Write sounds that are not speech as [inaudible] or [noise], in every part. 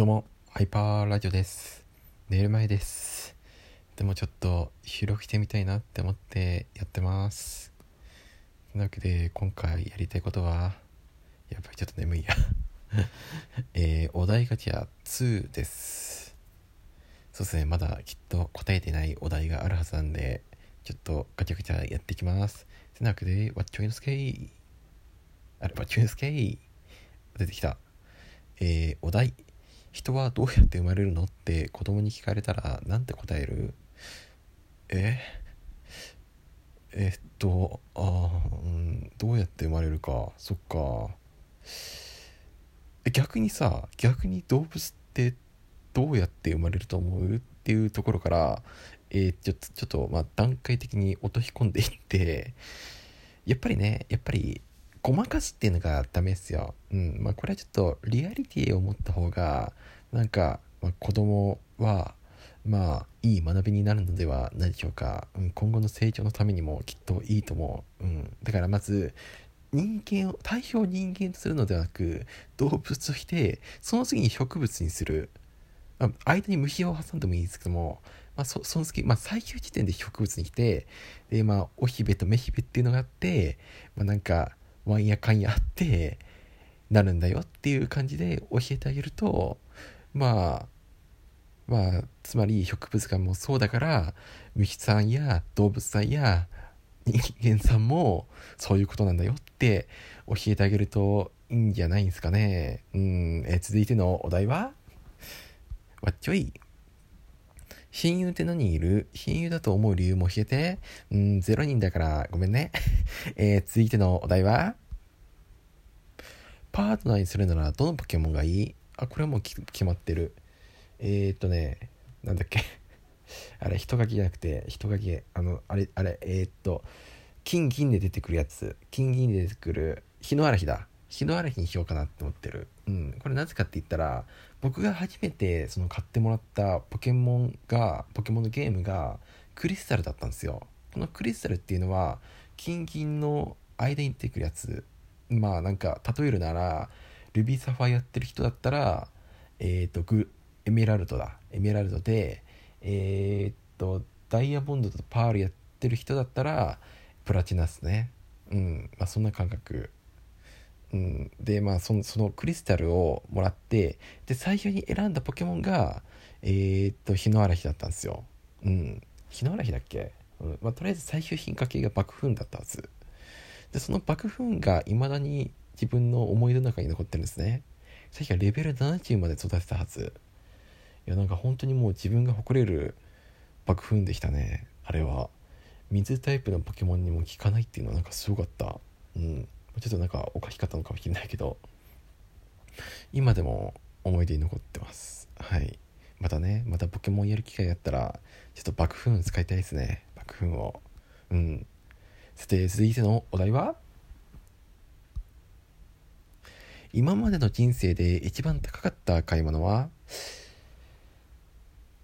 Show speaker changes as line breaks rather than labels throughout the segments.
どうも、ハイパーラジオです。寝る前です。でもちょっと収録してみたいなって思ってやってます。というわけで、今回やりたいことは、やっぱりちょっと眠いや。[laughs] えー、お題ガチャ2です。そうですね、まだきっと答えてないお題があるはずなんで、ちょっとガチャガチャやっていきます。というわけで、わっちょいのすけい。あれ、わっちょいのすけい。出てきた。えー、お題。人はどうやって生まれるの？って子供に聞かれたらなんて答える？え？えっとあうんどうやって生まれるか。そっか。逆にさ逆に動物ってどうやって生まれると思う？っていうところからえーちょちょっとまあ段階的に落とし込んでいってやっぱりねやっぱりごまかすっていうのがダメですよ。うん。まあこれはちょっとリアリティを持った方が、なんか、まあ、子供は、まあいい学びになるのではないでしょうか。うん、今後の成長のためにもきっといいと思う。うん。だからまず、人間を、対象を人間とするのではなく、動物として、その次に植物にする。まあ、間に虫を挟んでもいいですけども、まあ、そその次、まあ、最終時点で植物に来て、で、まあ、おひべとめひべっていうのがあって、まあ、なんか、ワンやかんやってなるんだよっていう感じで教えてあげるとまあまあつまり植物がもそうだから虫さんや動物さんや人間さんもそういうことなんだよって教えてあげるといいんじゃないんですかね。うん。え続いてのお題は？わっちょい。親友って何いる？親友だと思う理由も教えて。うん、0人だからごめんね。[laughs] えー、続いてのお題は？パートナーにするならどのポケモンがいい？あ、これはもう決まってる。えー、っとね、なんだっけ。[laughs] あれ、人垣じゃなくて、人垣、あの、あれ、あれ、えー、っと、金銀で出てくるやつ。金銀で出てくる、日の嵐だ。日の嵐にしようかなって思ってる。うん。これなぜかって言ったら、僕が初めてその買ってもらったポケモンが、ポケモンのゲームがクリスタルだったんですよ。このクリスタルっていうのは、金銀の間に出てくるやつ。まあなんか、例えるなら、ルビーサファイやってる人だったら、えっ、と、グ、エメラルドだ。エメラルドで、えっ、と、ダイヤモンドとパールやってる人だったら、プラチナっすね。うん。まあそんな感覚。うん、でまあそのそのクリスタルをもらってで最初に選んだポケモンがえー、っと日の嵐だったんですよ。うん。日の嵐だっけ、うん。まあ、とりあえず最終進化系が爆風だったはずでその爆風がいまだに自分の思い出の中に残ってるんですね。最初はレベル70まで育てたはず。いやなんか本当にもう自分が誇れる爆風でしたね。あれは。水タイプのポケモンにも効かないっていうのはなんかすごかった。うん。ちょっとなんかお書き方のかもしれないけど今でも思い出に残ってます。はい。またねまたポケモンやる機会があったらちょっと爆風使いたいですね。爆風を。うん。さて続いてのお題は？今までの人生で一番高かった買い物は？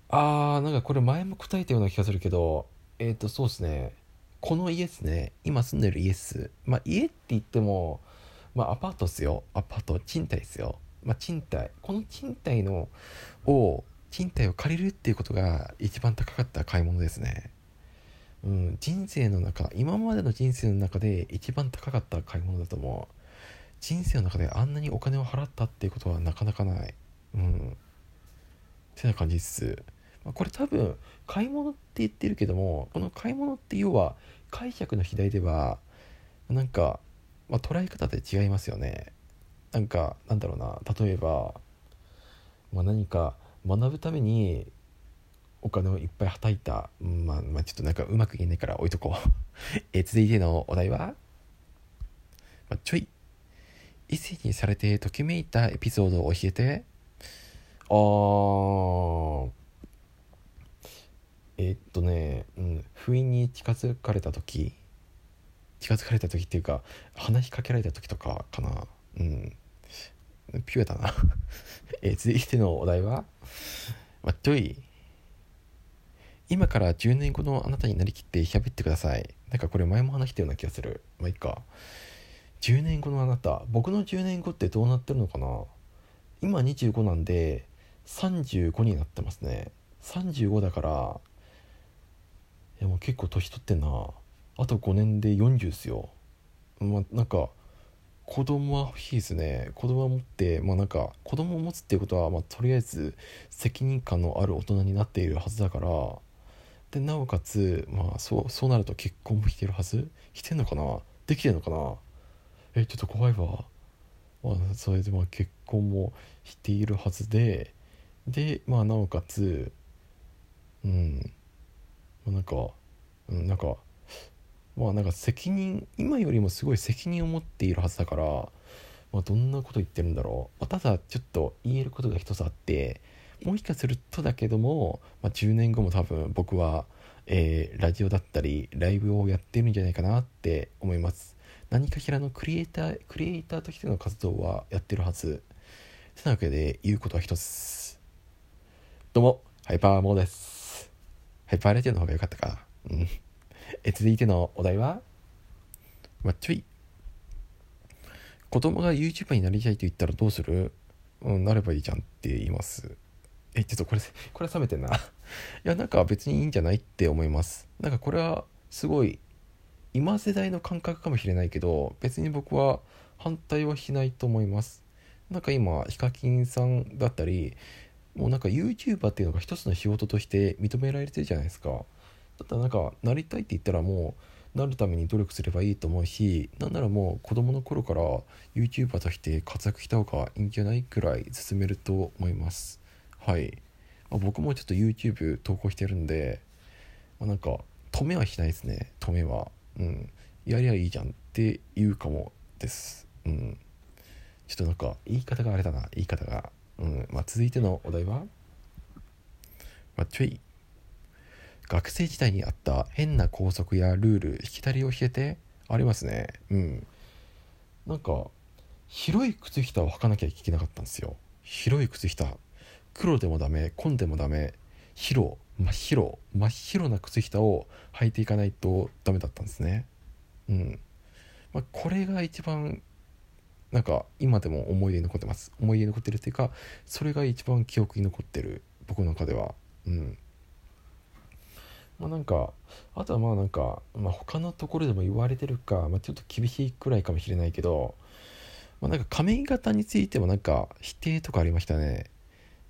あーなんかこれ前も答えたような気がするけどえっ、ー、とそうですね。この家ですね。今住んでる家っす。まあ家って言ってもまあアパートっすよ。アパート賃貸っすよ。まあ賃貸。この賃貸のを賃貸を借りるっていうことが一番高かった買い物ですね。うん。人生の中今までの人生の中で一番高かった買い物だと思う。人生の中であんなにお金を払ったっていうことはなかなかない。うん。てな感じっす。これ多分買い物って言ってるけどもこの買い物って要は解釈の肥大ではなんか、まあ、捉え方で違いますよね。なんかなんだろうな。例えば、まあ、何か学ぶためにお金をいっぱいはたいた、まあ、まあちょっとなんかうまく言えないから置いとこう。[laughs] え続いてのお題は、まあ、ちょい。異性にされてときめいたエピソードを教えて。あー。え、っとね、うん、不意に近づかれた時近づかれた時っていうか話しかけられた時とかかな。うん。ピュアだな。[laughs] えー、続いてのお題はまっちょい今から10年後のあなたになりきって喋ってください。なんかこれ前も話したような気がする。まあいいか。10年後のあなた僕の10年後ってどうなってるのかな。今25なんで35になってますね。35だからいやもう結構年取ってんな。あと5年で40ですよ。まあなんか子供は欲しいですね。子供は持ってまあなんか子供を持つっていうことは、まあ、とりあえず責任感のある大人になっているはずだから。でなおかつまあそうそうなると結婚もしてるはず？してんのかな？できてんのかな？えちょっと怖いわ、まあ、それでまあ結婚もしているはずで。でまあなおかつうん。なんか、うん、なんかまあなんか責任今よりもすごい責任を持っているはずだから、まあ、どんなこと言ってるんだろう、まあ、ただちょっと言えることが一つあってもしかするとだけども、まあ、10年後も多分僕は、えー、ラジオだったりライブをやってるんじゃないかなって思います。何かしらのクリエイタークリエイターとしての活動はやってるはず。てなわけで言うことは一つ。どうもハイパーモーです。ハイパーラジオの方が良かったか。うん。え続いてのお題は？わっちょい。子供が YouTuber になりたいと言ったらどうする？うんなればいいじゃんって言います。えちょっとこれこれ冷めてんな。[laughs] いやなんか別にいいんじゃないって思います。なんかこれはすごい今世代の感覚かもしれないけど別に僕は反対はしないと思います。なんか今ヒカキンさんだったりもうなんか YouTuber っていうのが一つの仕事として認められてるじゃないですか。だったらなんかなりたいって言ったらもうなるために努力すればいいと思うしなんならもう子供の頃から YouTuber として活躍した方がいいんじゃないくらい進めると思います。はい、まあ、僕もちょっと YouTube 投稿してるんで、まあ、なんか止めはしないですね。止めは。うん。やりゃいいじゃんって言うかもです。うん。ちょっとなんか言い方があれだな。言い方が。うん。まあ続いてのお題は？まあちょい。学生時代にあった変な校則やルールしきたりを教えてありますね。うん。なんか広い靴下を履かなきゃいけなかったんですよ。広い靴下。黒でもダメ紺でもダメ白真っ白真っ白な靴下を履いていかないとダメだったんですね。うん。まあ、これが一番なんか今でも思い出に残ってます。思い出に残ってるっていうかそれが一番記憶に残ってる。僕の中では。うん。まあなんかあとはまあなんか、まあ、他のところでも言われてるか、まあ、ちょっと厳しいくらいかもしれないけど、まあ、なんか髪型についてもなんか否定とかありましたね。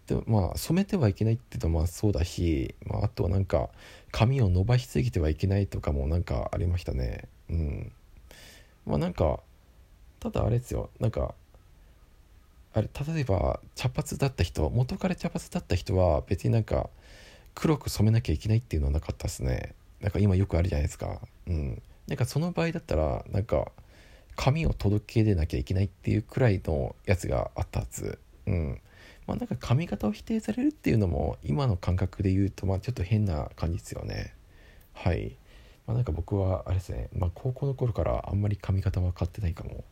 でもまあ染めてはいけないっていうのはまあそうだし、まあ、あとはなんか髪を伸ばしすぎてはいけないとかもなんかありましたね。うん。まあなんかただあれですよ。なんかあれ例えば茶髪だった人元から茶髪だった人は別になんか黒く染めなきゃいけないっていうのはなかったですね。なんか今よくあるじゃないですか。うん。なんかその場合だったらなんか紙を届け出なきゃいけないっていうくらいのやつがあったはず。うん。まあなんか髪型を否定されるっていうのも今の感覚で言うとまあちょっと変な感じですよね。はい。まあなんか僕はあれですね。まあ高校の頃からあんまり髪型は買ってないかも。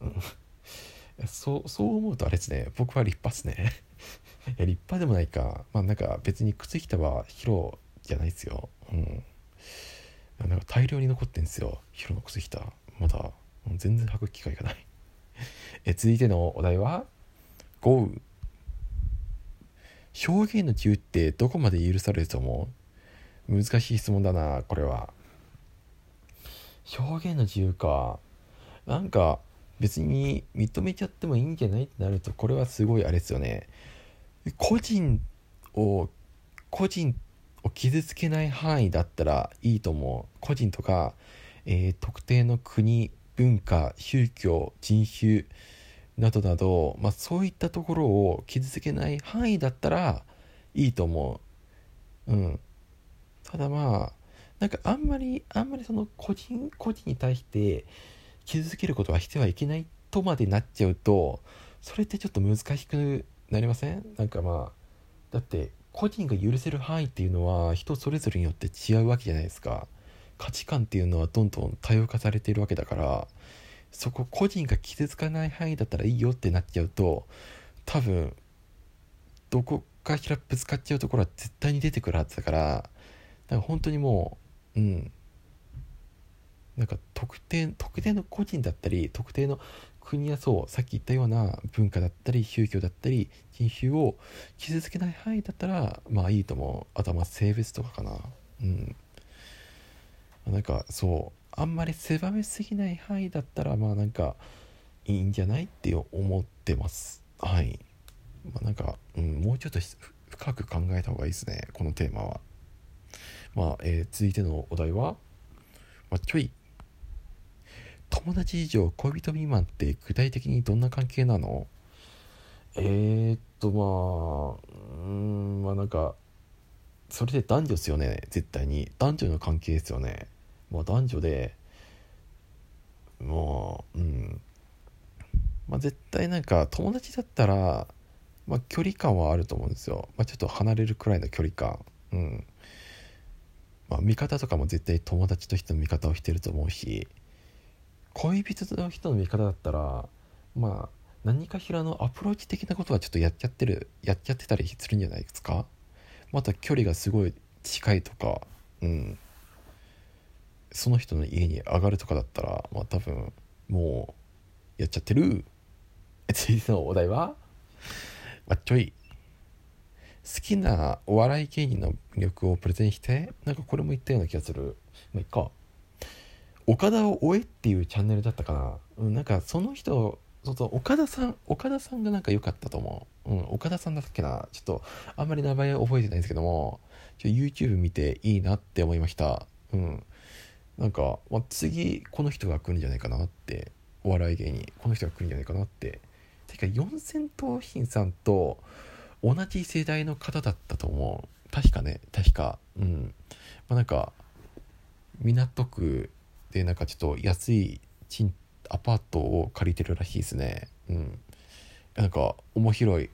うん。[laughs] そうそう思うとあれですね。僕は立派っすね。い [laughs] や立派でもないか。まあなんか別に靴下は白じゃないですよ。うん。なんか大量に残ってんすよ。白の靴下。まだ。全然履く機会がない。[laughs] え続いてのお題は豪雨。表現の自由ってどこまで許されると思う？難しい質問だなこれは。表現の自由か。なんか別に認めちゃってもいいんじゃないってなるとこれはすごいあれですよね。個人を個人を傷つけない範囲だったらいいと思う。個人とか、えー、特定の国文化宗教人種などなど、まあ、そういったところを傷つけない範囲だったらいいと思う。うん。ただまあなんかあんまりあんまりその個人個人に対して傷つけることはしてはいけないとまでなっちゃうとそれってちょっと難しくなりません？なんかまあだって個人が許せる範囲っていうのは人それぞれによって違うわけじゃないですか。価値観っていうのはどんどん多様化されているわけだからそこ個人が傷つかない範囲だったらいいよってなっちゃうと多分どこかしらぶつかっちゃうところは絶対に出てくるはずだからだから本当にもううん。なんか特定特定の個人だったり特定の国やそうさっき言ったような文化だったり宗教だったり人種を傷つけない範囲だったらまあいいと思うあとはまあ性別とかかな。うん。なんかそうあんまり狭めすぎない範囲だったらまあなんかいいんじゃないって思ってます。はい。まあなんか、うん、もうちょっと深く考えた方がいいですねこのテーマは。まあ、えー、続いてのお題は、まあ、ちょい友達以上恋人未満って具体的にどんな関係なの？えー、っとまあうんまあなんかそれで男女ですよね絶対に。男女の関係ですよね。まあ男女でもううん。まあ絶対なんか友達だったらまあ距離感はあると思うんですよ、まあ、ちょっと離れるくらいの距離感。うん。まあ味方とかも絶対友達としての味方をしてると思うし。恋人の人の味方だったらまあ何かしらのアプローチ的なことはちょっとやっちゃってるやっちゃってたりするんじゃないですか？また距離がすごい近いとかうん。その人の家に上がるとかだったらまあ多分もうやっちゃってる？続いてのお題は、まあ、ちょい。好きなお笑い芸人の魅力をプレゼンしてなんかこれも言ったような気がする。まあいっか。岡田を追えっていうチャンネルだったかな、うん、なんかその人そうそう岡田さん岡田さんがなんか良かったと思う、うん、岡田さんだっけな。ちょっとあんまり名前覚えてないんですけどもちょ YouTube 見ていいなって思いました。うん。なんか、まあ、次この人が来るんじゃないかなって。お笑い芸人この人が来るんじゃないかなって。てか四千頭身さんと同じ世代の方だったと思う。確かね確か。うん。まあなんか港区でなんかちょっと安い賃アパートを借りてるらしいですね。うん。なんか面白い